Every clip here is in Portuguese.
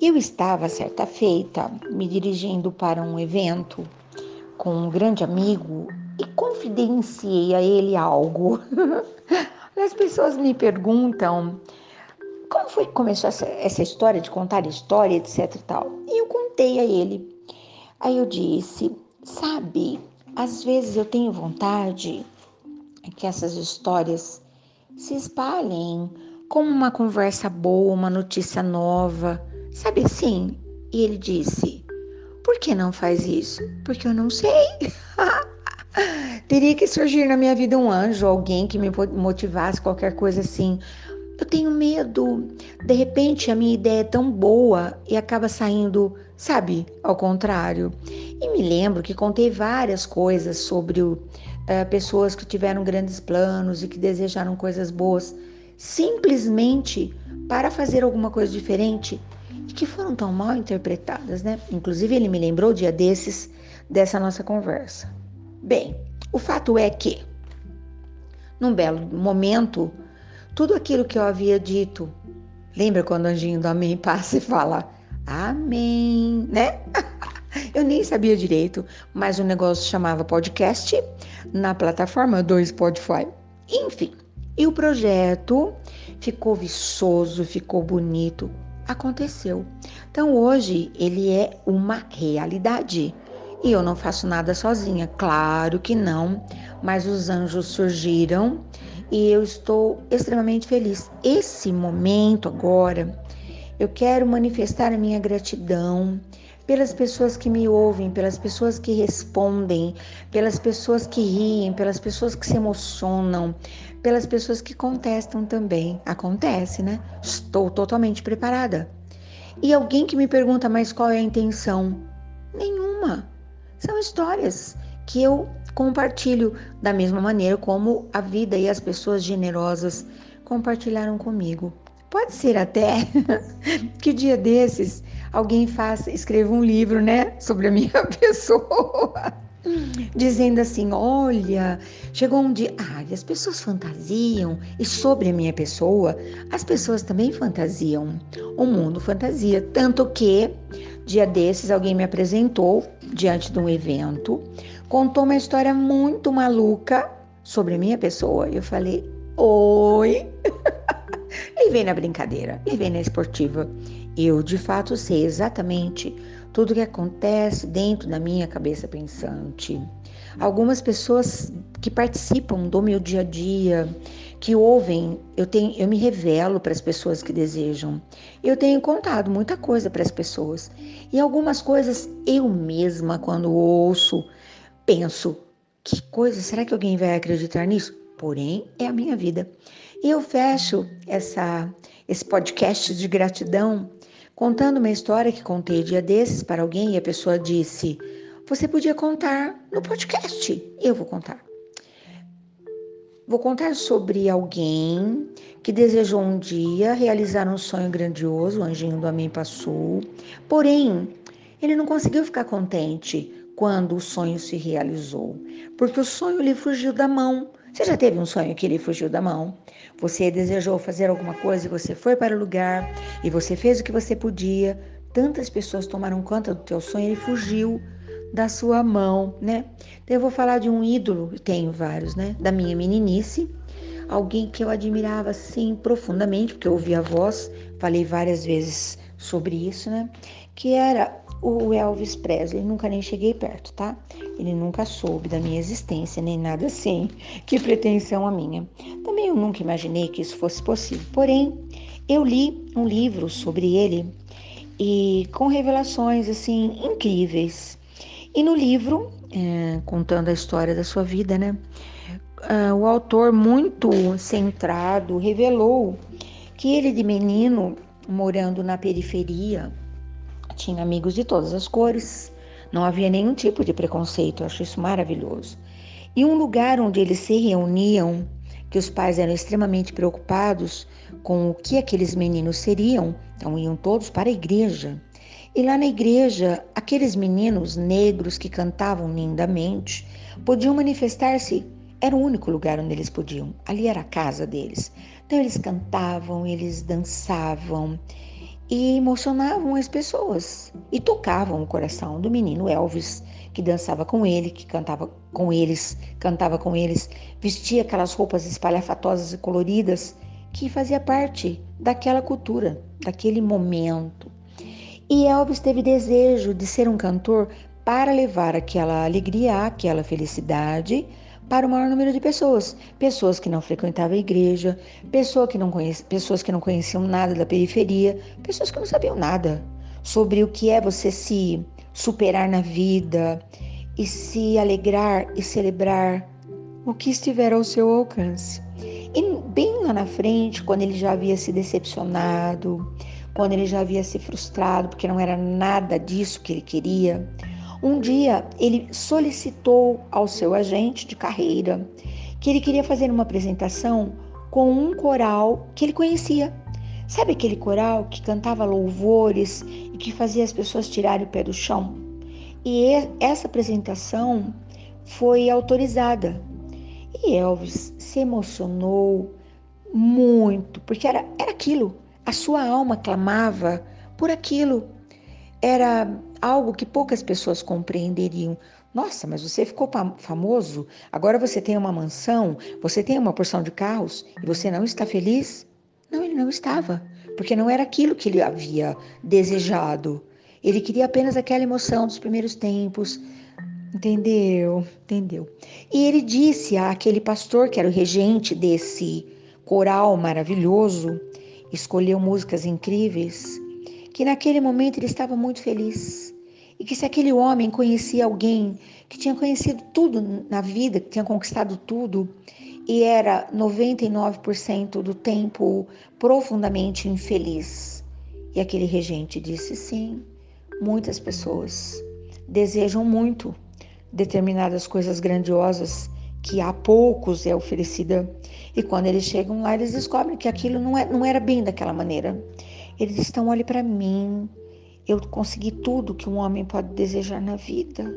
Eu estava certa feita me dirigindo para um evento com um grande amigo e confidenciei a ele algo. As pessoas me perguntam como foi que começou essa, essa história de contar história, etc e tal. E eu contei a ele. Aí eu disse, sabe, às vezes eu tenho vontade que essas histórias se espalhem como uma conversa boa, uma notícia nova Sabe assim? E ele disse: Por que não faz isso? Porque eu não sei. Teria que surgir na minha vida um anjo, alguém que me motivasse, qualquer coisa assim. Eu tenho medo. De repente a minha ideia é tão boa e acaba saindo, sabe, ao contrário. E me lembro que contei várias coisas sobre o, uh, pessoas que tiveram grandes planos e que desejaram coisas boas, simplesmente para fazer alguma coisa diferente e que foram tão mal interpretadas, né? Inclusive, ele me lembrou dia desses dessa nossa conversa. Bem, o fato é que, num belo momento, tudo aquilo que eu havia dito, lembra quando o anjinho do Amém passa e fala Amém, né? Eu nem sabia direito, mas o negócio chamava podcast na plataforma do Spotify. Enfim, e o projeto ficou viçoso, ficou bonito, aconteceu. Então hoje ele é uma realidade. E eu não faço nada sozinha, claro que não, mas os anjos surgiram e eu estou extremamente feliz. Esse momento agora, eu quero manifestar a minha gratidão pelas pessoas que me ouvem, pelas pessoas que respondem, pelas pessoas que riem, pelas pessoas que se emocionam, pelas pessoas que contestam também. Acontece, né? Estou totalmente preparada. E alguém que me pergunta, mas qual é a intenção? Nenhuma. São histórias que eu compartilho da mesma maneira como a vida e as pessoas generosas compartilharam comigo. Pode ser até que dia desses alguém faça, escreva um livro, né, sobre a minha pessoa, dizendo assim: olha, chegou um dia, ah, as pessoas fantasiam, e sobre a minha pessoa, as pessoas também fantasiam. O mundo fantasia. Tanto que, dia desses, alguém me apresentou diante de um evento, contou uma história muito maluca sobre a minha pessoa. Eu falei: oi. Levei na brincadeira, levei na esportiva. Eu, de fato, sei exatamente tudo o que acontece dentro da minha cabeça pensante. Algumas pessoas que participam do meu dia a dia, que ouvem, eu tenho, eu me revelo para as pessoas que desejam. Eu tenho contado muita coisa para as pessoas. E algumas coisas eu mesma quando ouço, penso, que coisa, será que alguém vai acreditar nisso? Porém, é a minha vida. E eu fecho essa, esse podcast de gratidão contando uma história que contei dia desses para alguém e a pessoa disse: Você podia contar no podcast. Eu vou contar. Vou contar sobre alguém que desejou um dia realizar um sonho grandioso, o anjinho do Amém passou, porém, ele não conseguiu ficar contente quando o sonho se realizou, porque o sonho lhe fugiu da mão. Você já teve um sonho que lhe fugiu da mão? Você desejou fazer alguma coisa e você foi para o lugar e você fez o que você podia. Tantas pessoas tomaram conta do teu sonho e ele fugiu da sua mão, né? Então eu vou falar de um ídolo, tenho vários, né? Da minha meninice, alguém que eu admirava assim profundamente, porque eu ouvi a voz, falei várias vezes sobre isso, né? Que era o Elvis Presley, nunca nem cheguei perto, tá? Ele nunca soube da minha existência, nem nada assim. Que pretensão a minha. Também eu nunca imaginei que isso fosse possível. Porém, eu li um livro sobre ele e com revelações assim incríveis. E no livro, é, contando a história da sua vida, né? Uh, o autor, muito centrado, revelou que ele, de menino, morando na periferia, tinha amigos de todas as cores, não havia nenhum tipo de preconceito, eu acho isso maravilhoso. E um lugar onde eles se reuniam, que os pais eram extremamente preocupados com o que aqueles meninos seriam, então iam todos para a igreja. E lá na igreja, aqueles meninos negros que cantavam lindamente podiam manifestar-se, era o único lugar onde eles podiam, ali era a casa deles. Então eles cantavam, eles dançavam, e emocionavam as pessoas e tocavam o coração do menino Elvis, que dançava com ele, que cantava com eles, cantava com eles, vestia aquelas roupas espalhafatosas e coloridas que fazia parte daquela cultura, daquele momento. E Elvis teve desejo de ser um cantor para levar aquela alegria, aquela felicidade para o maior número de pessoas. Pessoas que não frequentavam a igreja, pessoas que não, conheciam, pessoas que não conheciam nada da periferia, pessoas que não sabiam nada sobre o que é você se superar na vida e se alegrar e celebrar o que estiver ao seu alcance. E bem lá na frente, quando ele já havia se decepcionado, quando ele já havia se frustrado porque não era nada disso que ele queria, um dia ele solicitou ao seu agente de carreira que ele queria fazer uma apresentação com um coral que ele conhecia. Sabe aquele coral que cantava louvores e que fazia as pessoas tirarem o pé do chão? E essa apresentação foi autorizada. E Elvis se emocionou muito, porque era, era aquilo. A sua alma clamava por aquilo era algo que poucas pessoas compreenderiam. Nossa, mas você ficou famoso, agora você tem uma mansão, você tem uma porção de carros e você não está feliz? Não, ele não estava, porque não era aquilo que ele havia desejado. Ele queria apenas aquela emoção dos primeiros tempos. Entendeu? Entendeu? E ele disse àquele pastor que era o regente desse coral maravilhoso, escolheu músicas incríveis que naquele momento ele estava muito feliz e que se aquele homem conhecia alguém que tinha conhecido tudo na vida, que tinha conquistado tudo e era 99% do tempo profundamente infeliz. E aquele regente disse: sim, muitas pessoas desejam muito determinadas coisas grandiosas que a poucos é oferecida. E quando eles chegam lá, eles descobrem que aquilo não, é, não era bem daquela maneira. Eles estão, olhe para mim, eu consegui tudo que um homem pode desejar na vida,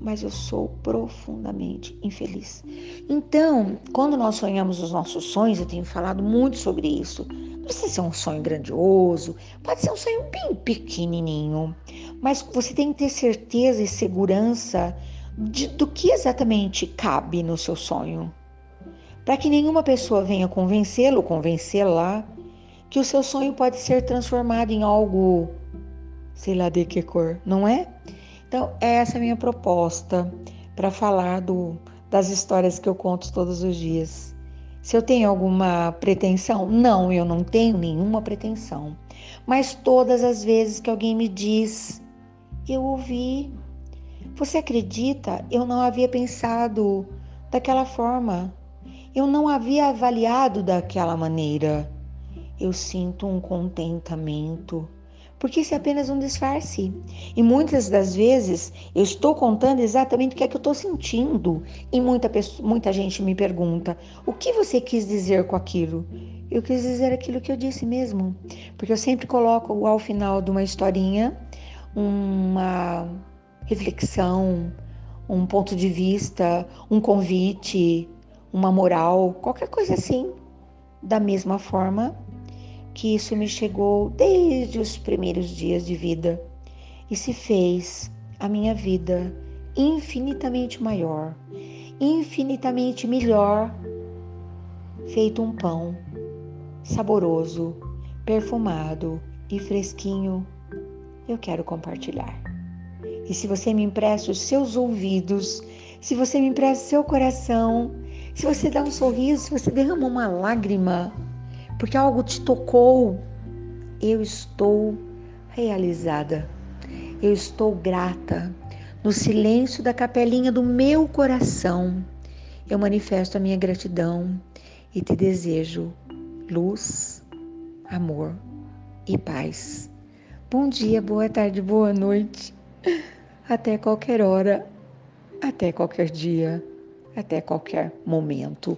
mas eu sou profundamente infeliz. Então, quando nós sonhamos os nossos sonhos, eu tenho falado muito sobre isso. Não precisa ser um sonho grandioso, pode ser um sonho bem pequenininho, mas você tem que ter certeza e segurança de, do que exatamente cabe no seu sonho. Para que nenhuma pessoa venha convencê-lo, convencê-la que o seu sonho pode ser transformado em algo, sei lá de que cor, não é? Então, essa é a minha proposta para falar do, das histórias que eu conto todos os dias. Se eu tenho alguma pretensão? Não, eu não tenho nenhuma pretensão. Mas todas as vezes que alguém me diz, eu ouvi. Você acredita? Eu não havia pensado daquela forma. Eu não havia avaliado daquela maneira eu sinto um contentamento, porque isso é apenas um disfarce. E muitas das vezes eu estou contando exatamente o que é que eu estou sentindo. E muita, pessoa, muita gente me pergunta: o que você quis dizer com aquilo? Eu quis dizer aquilo que eu disse mesmo. Porque eu sempre coloco ao final de uma historinha uma reflexão, um ponto de vista, um convite, uma moral, qualquer coisa assim. Da mesma forma, que isso me chegou desde os primeiros dias de vida e se fez a minha vida infinitamente maior, infinitamente melhor, feito um pão saboroso, perfumado e fresquinho. Eu quero compartilhar. E se você me empresta os seus ouvidos, se você me empresta seu coração, se você dá um sorriso, se você derrama uma lágrima, porque algo te tocou, eu estou realizada. Eu estou grata. No silêncio da capelinha do meu coração, eu manifesto a minha gratidão e te desejo luz, amor e paz. Bom dia, boa tarde, boa noite. Até qualquer hora, até qualquer dia, até qualquer momento.